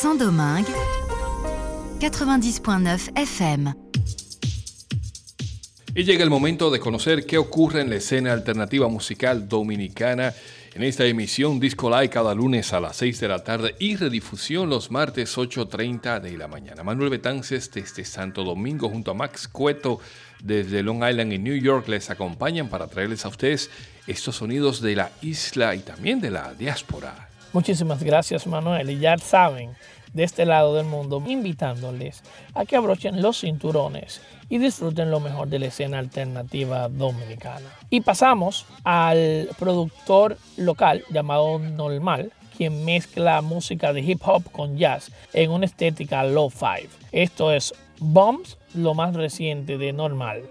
Saint-Domingue, 90.9 FM. Y llega el momento de conocer qué ocurre en la escena alternativa musical dominicana en esta emisión Disco Live cada lunes a las 6 de la tarde y redifusión los martes 8.30 de la mañana. Manuel Betances desde Santo Domingo junto a Max Cueto desde Long Island y New York les acompañan para traerles a ustedes estos sonidos de la isla y también de la diáspora. Muchísimas gracias Manuel y ya saben, de este lado del mundo, invitándoles a que abrochen los cinturones y disfruten lo mejor de la escena alternativa dominicana. Y pasamos al productor local llamado Normal, quien mezcla música de hip hop con jazz en una estética low five. Esto es Bombs, lo más reciente de Normal.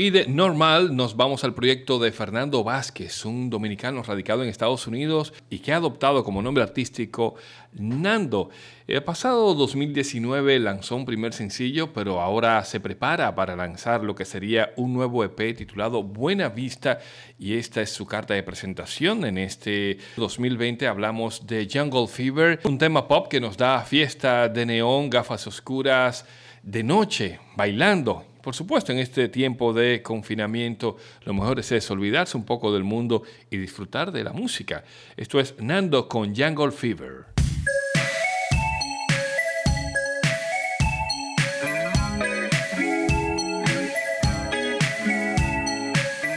Y de normal nos vamos al proyecto de Fernando Vázquez, un dominicano radicado en Estados Unidos y que ha adoptado como nombre artístico Nando. El pasado 2019 lanzó un primer sencillo, pero ahora se prepara para lanzar lo que sería un nuevo EP titulado Buena Vista y esta es su carta de presentación. En este 2020 hablamos de Jungle Fever, un tema pop que nos da fiesta de neón, gafas oscuras, de noche, bailando por supuesto, en este tiempo de confinamiento, lo mejor es olvidarse un poco del mundo y disfrutar de la música. Esto es Nando con Jungle Fever.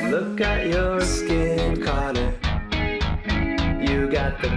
Look at your skin color. You got the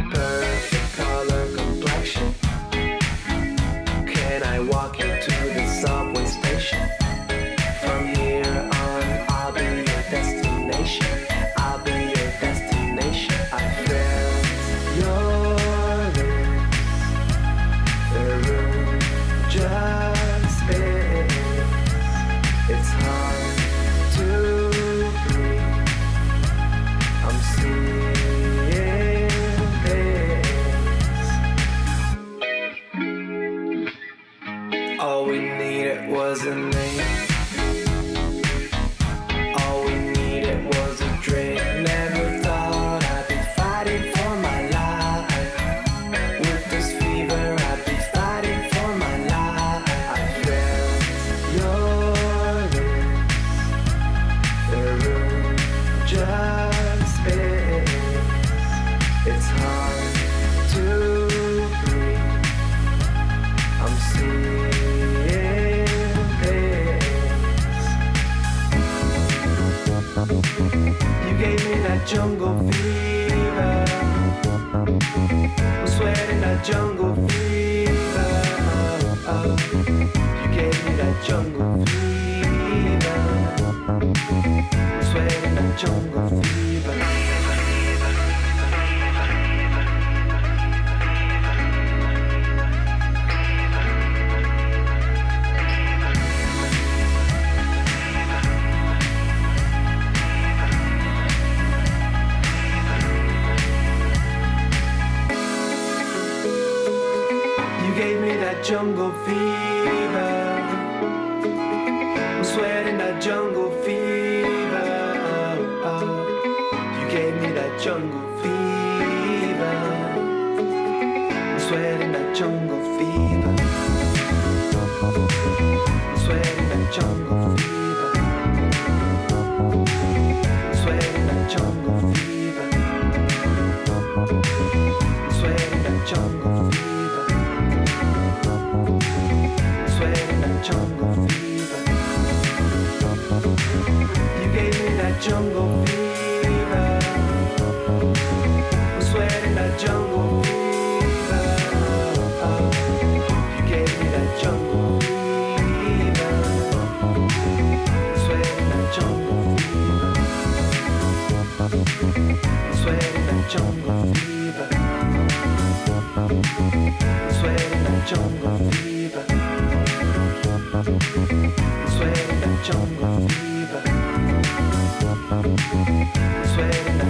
jungle fever.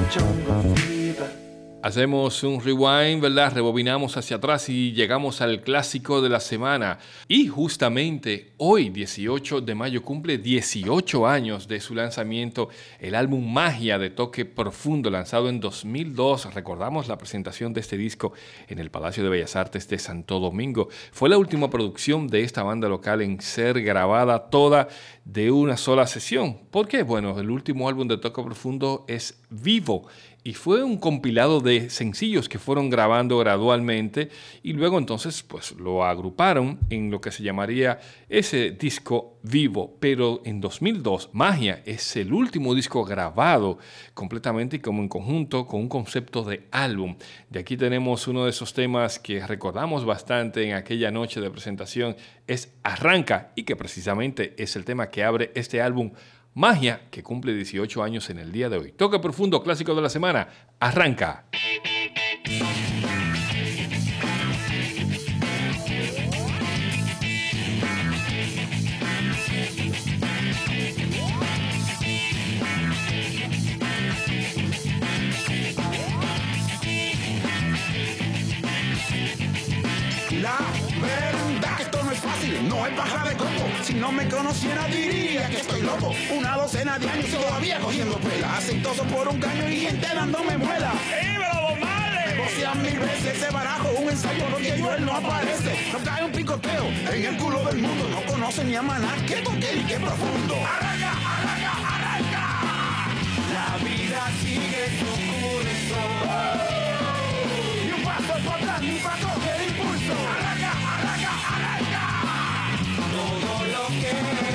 Sweating that jungle fever. Hacemos un rewind, ¿verdad? Rebobinamos hacia atrás y llegamos al clásico de la semana. Y justamente hoy, 18 de mayo, cumple 18 años de su lanzamiento, el álbum Magia de Toque Profundo, lanzado en 2002. Recordamos la presentación de este disco en el Palacio de Bellas Artes de Santo Domingo. Fue la última producción de esta banda local en ser grabada toda de una sola sesión. ¿Por qué? Bueno, el último álbum de Toque Profundo es Vivo y fue un compilado de sencillos que fueron grabando gradualmente y luego entonces pues lo agruparon en lo que se llamaría ese disco vivo, pero en 2002 Magia es el último disco grabado completamente y como en conjunto con un concepto de álbum. De aquí tenemos uno de esos temas que recordamos bastante en aquella noche de presentación, es Arranca y que precisamente es el tema que abre este álbum Magia, que cumple 18 años en el día de hoy. Toque profundo, clásico de la semana. Arranca. La verdad que esto no es fácil, no es baja de coco. Si no me conociera diría loco. Una docena de años y todavía cogiendo pela. Aceitoso por un caño y gente dándome muela. Negocian mil veces ese barajo, un ensayo donde yo él no aparece. No cae un picoteo en el culo del mundo. No conoce ni a maná, qué toque y qué profundo. Arranca, arranca, arranca. La vida sigue su curso. Y un paso para atrás, ni para coger impulso. Arranca, arranca, arranca. Todo lo que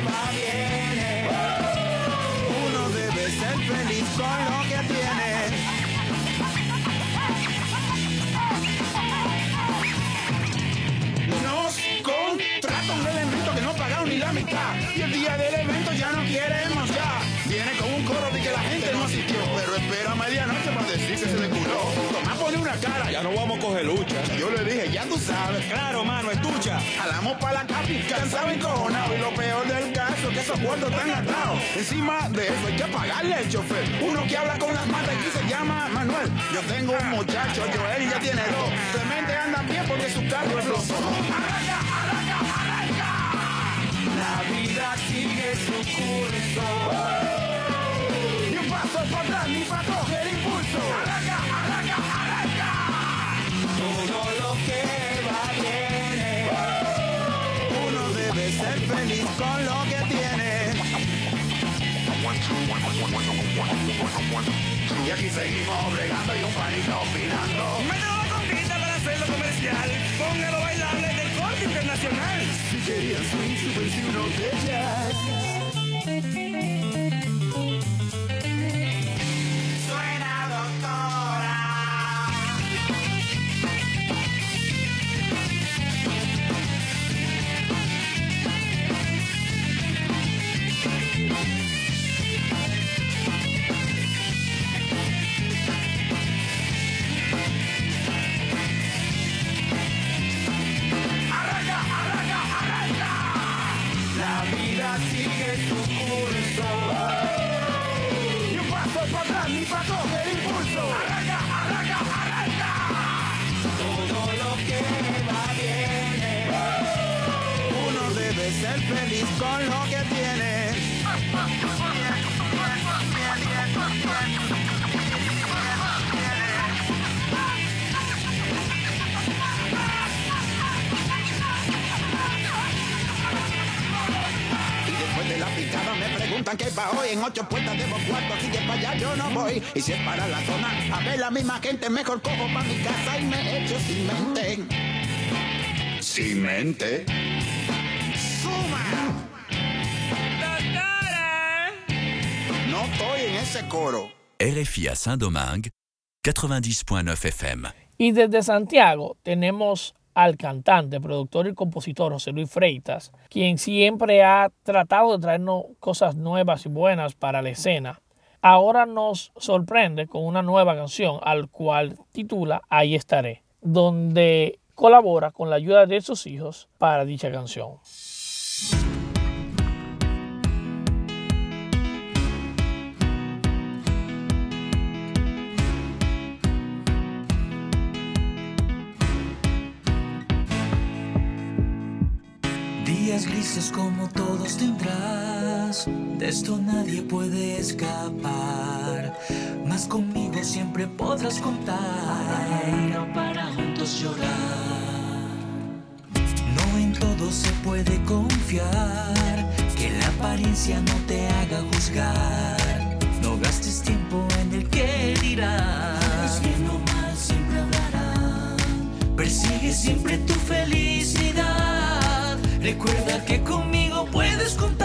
cara, ya no vamos a coger lucha. Yo le dije, ya tú sabes. Claro, mano, escucha. Jalamos para la capi, cansado encojonado. Y lo peor del caso es que esos cuartos están atados. Encima de eso hay que pagarle al chofer. Uno que habla con las matas y se llama Manuel. Yo tengo un muchacho, Joel, y ya tiene dos. Clemente anda bien porque su carro es los. Arranca, arranca, arranca. La su curso. Ni un paso para atrás ni para coger impulso. Y aquí seguimos bregando y un panito opinando. Mételo la conquista para hacerlo comercial. Póngalo bailable del corte internacional. Si querían swing, super si uno de jazz. Hoy. En ocho puertas debo cuarto, así que para allá yo no voy. Y si es para la zona, a ver la misma gente, mejor cojo para mi casa y me echo sin mente. Sin mente. ¡Suma! No estoy en ese coro. RFI à Saint-Domingue, 90.9 FM. Y desde Santiago tenemos al cantante, productor y compositor José Luis Freitas, quien siempre ha tratado de traernos cosas nuevas y buenas para la escena. Ahora nos sorprende con una nueva canción, al cual titula Ahí estaré, donde colabora con la ayuda de sus hijos para dicha canción. Grises como todos tendrás, de esto nadie puede escapar. Mas conmigo siempre podrás contar para para juntos llorar. No en todo se puede confiar, que la apariencia no te haga juzgar. No gastes tiempo en el que dirás. bien o mal siempre hablarán. Persigue siempre tu felicidad. Recuerda que conmigo puedes contar.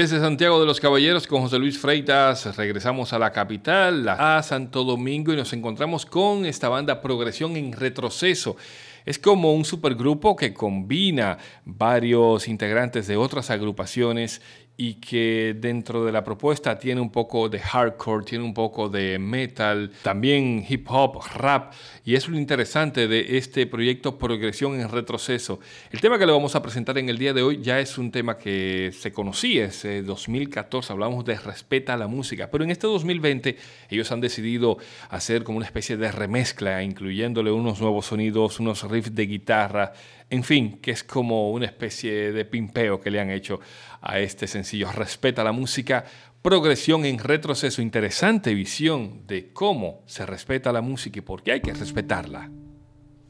Desde Santiago de los Caballeros con José Luis Freitas regresamos a la capital, a Santo Domingo y nos encontramos con esta banda Progresión en Retroceso. Es como un supergrupo que combina varios integrantes de otras agrupaciones y que dentro de la propuesta tiene un poco de hardcore, tiene un poco de metal, también hip hop, rap, y es lo interesante de este proyecto Progresión en Retroceso. El tema que le vamos a presentar en el día de hoy ya es un tema que se conocía, es 2014, hablamos de respeta la música, pero en este 2020 ellos han decidido hacer como una especie de remezcla, incluyéndole unos nuevos sonidos, unos riffs de guitarra, en fin, que es como una especie de pimpeo que le han hecho a este sencillo. Respeta la música, progresión en retroceso, interesante visión de cómo se respeta la música y por qué hay que respetarla.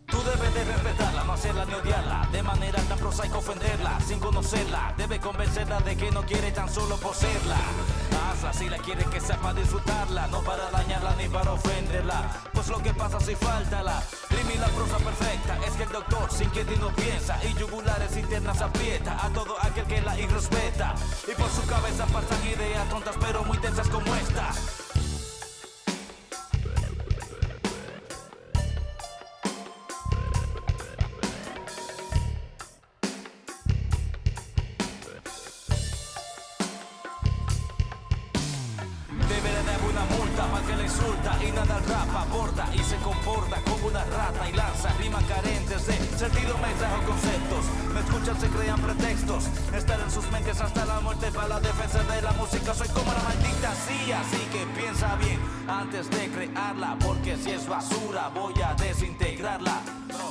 Tú debes de respetarla, no hacerla ni odiarla De manera tan prosaica ofenderla Sin conocerla, debes convencerla de que no quiere tan solo poseerla Hazla si la quieres que sea para disfrutarla No para dañarla ni para ofenderla. Pues lo que pasa si faltala Rima y la prosa perfecta. Es que el doctor sin que no piensa Y yugulares internas aprieta A todo aquel que la irrespeta. Y por su cabeza pasan ideas tontas pero muy tensas como esta antes de crearla, porque si es basura voy a desintegrarla.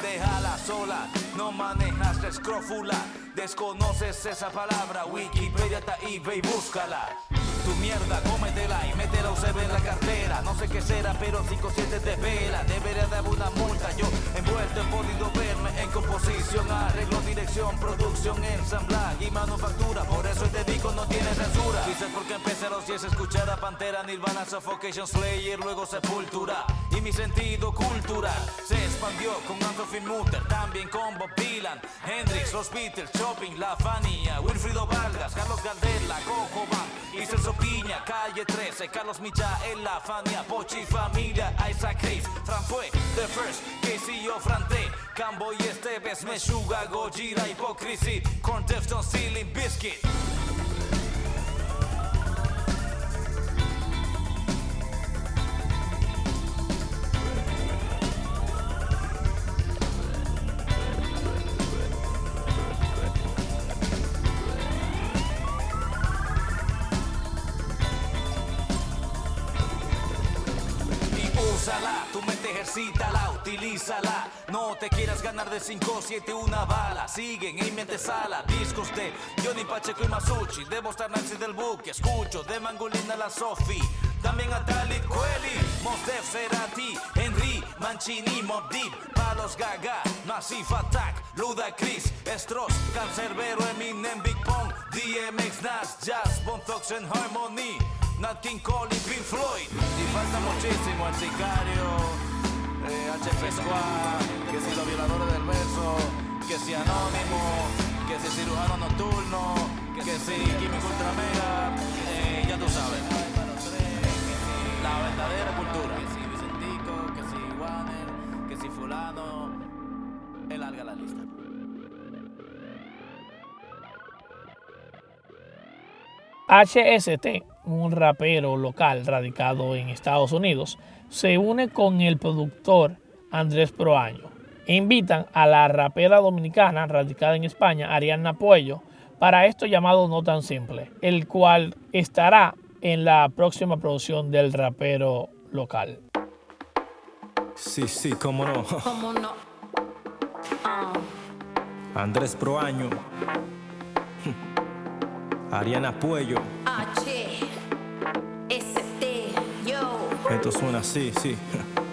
Déjala sola, no manejas la escrófula. Desconoces esa palabra, Wikipedia está ahí, ve y búscala. Tu mierda, cómetela y métela UCB en la cartera. No sé qué será, pero 5-7 te vela. Debería dar una multa. Yo envuelto he podido verme en composición, arreglo, dirección, producción, ensamblaje y manufactura. Por eso este disco no tiene censura. Quizás porque los 10 a escuchar a Pantera, Nirvana, Suffocation, Slayer, luego Sepultura. Y mi sentido cultural se expandió con Anthony Mutter, también con Bob Dylan, Hendrix, los Beatles, Chopin, La Fania, Wilfrido Vargas, Carlos Gardel, la Coco Band, Celso Piña, Calle 13, Carlos Michael, La Fania, Pochi Familia, Isaac Hayes, Fran fue The First, Jo ofran te Kam bojes tepes me shuga, gojira, hipokrisi Korn dëfton silin biskit. Te quieras ganar de 5 7 una bala. Siguen en mi antesala, discos de Johnny Pacheco y Masucci. Debo estar Nancy del Buque, escucho de Mangolina la Sofi. También a Talib Kweli, Mos Def Cerati, Henry, Mancini, Mob Deep, Palos Gaga, Massive Attack, Luda Chris, Stros, Cancerbero, Eminem, Big Pong, DMX, Nas, Jazz, Bone Thugs and Harmony. Nat King Cole y Pink Floyd. Y falta muchísimo el sicario, eh, HP Squad, que si los violadores del verso, que si Anónimo, que si cirujano nocturno, que si Químico Ultra Mega, eh, ya tú sabes. La verdadera cultura. Que si Vicentico, que si Warner, que si fulano, es larga la lista. HST, un rapero local radicado en Estados Unidos, se une con el productor Andrés Proaño invitan a la rapera dominicana radicada en España, Ariana Puello, para esto llamado No Tan Simple, el cual estará en la próxima producción del rapero local. Sí, sí, cómo no. ¿Cómo no? Ah, Andrés Proaño. Ariana Puello. H, S, T, yo. Esto suena así, sí.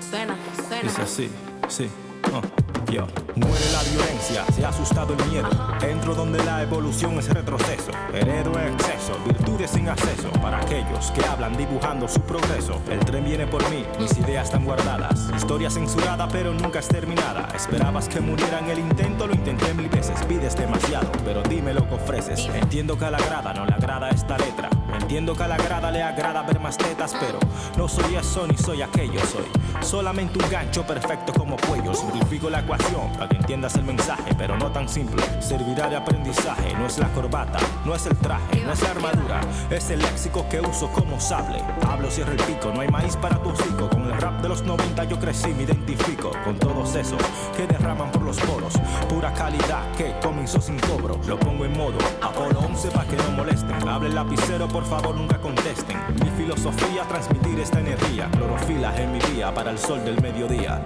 Suena, suena. Dice así, sí. Ah. Yo, muere la violencia, se ha asustado el miedo. Entro donde la evolución es retroceso. Heredo exceso, virtudes sin acceso. Para aquellos que hablan dibujando su progreso. El tren viene por mí, mis ideas están guardadas. Historia censurada, pero nunca exterminada. Esperabas que muriera en el intento, lo intenté mil veces. Pides demasiado, pero dime lo que ofreces. Entiendo que a la grada no le agrada esta letra. Entiendo que a la grada le agrada ver más tetas, pero no soy eso ni soy aquello. Soy solamente un gancho perfecto como cuello. Simplifico la ecuación para que entiendas el mensaje, pero no tan simple. Servirá de aprendizaje. No es la corbata, no es el traje, no es la armadura. Es el léxico que uso como sable. Hablo, cierro el pico, no hay maíz para tu hocico. Con el rap de los 90 yo crecí, me identifico con todos esos que derraman por los poros. Pura calidad que comenzó sin cobro. Lo pongo en modo Apolo 11 para que no molesten. Hable el lapicero, por favor, nunca contesten. Mi filosofía, transmitir esta energía. Clorofila en mi día para el sol del mediodía.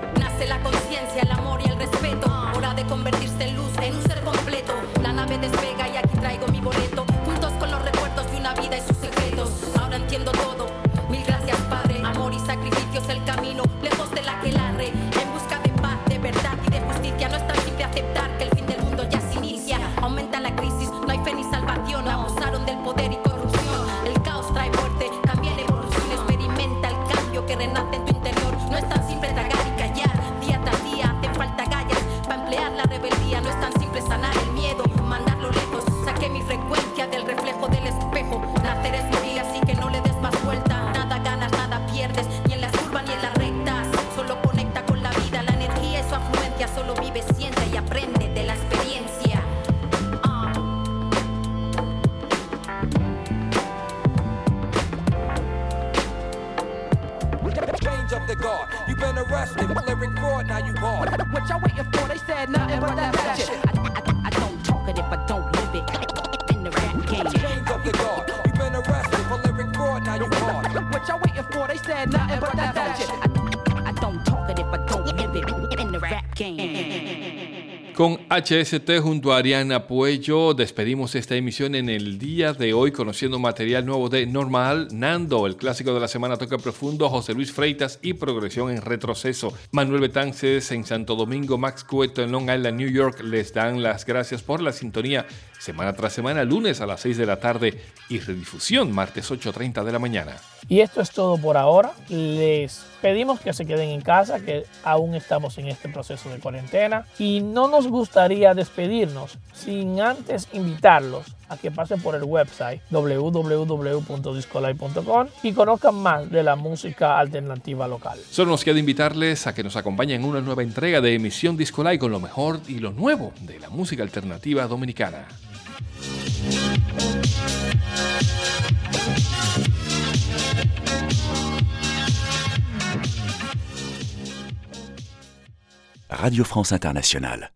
Afluencia. Solo vive, siente y aprende HST junto a Ariana Puello despedimos esta emisión en el día de hoy conociendo material nuevo de Normal, Nando, el clásico de la semana Toca Profundo, José Luis Freitas y Progresión en Retroceso. Manuel Betances en Santo Domingo, Max Cueto en Long Island, New York les dan las gracias por la sintonía semana tras semana, lunes a las 6 de la tarde y redifusión martes 8.30 de la mañana. Y esto es todo por ahora. Les pedimos que se queden en casa, que aún estamos en este proceso de cuarentena. Y no nos gustaría despedirnos sin antes invitarlos a que pasen por el website www.discolay.com y conozcan más de la música alternativa local. Solo nos queda invitarles a que nos acompañen en una nueva entrega de Emisión Disco Live con lo mejor y lo nuevo de la música alternativa dominicana. Radio France Internationale.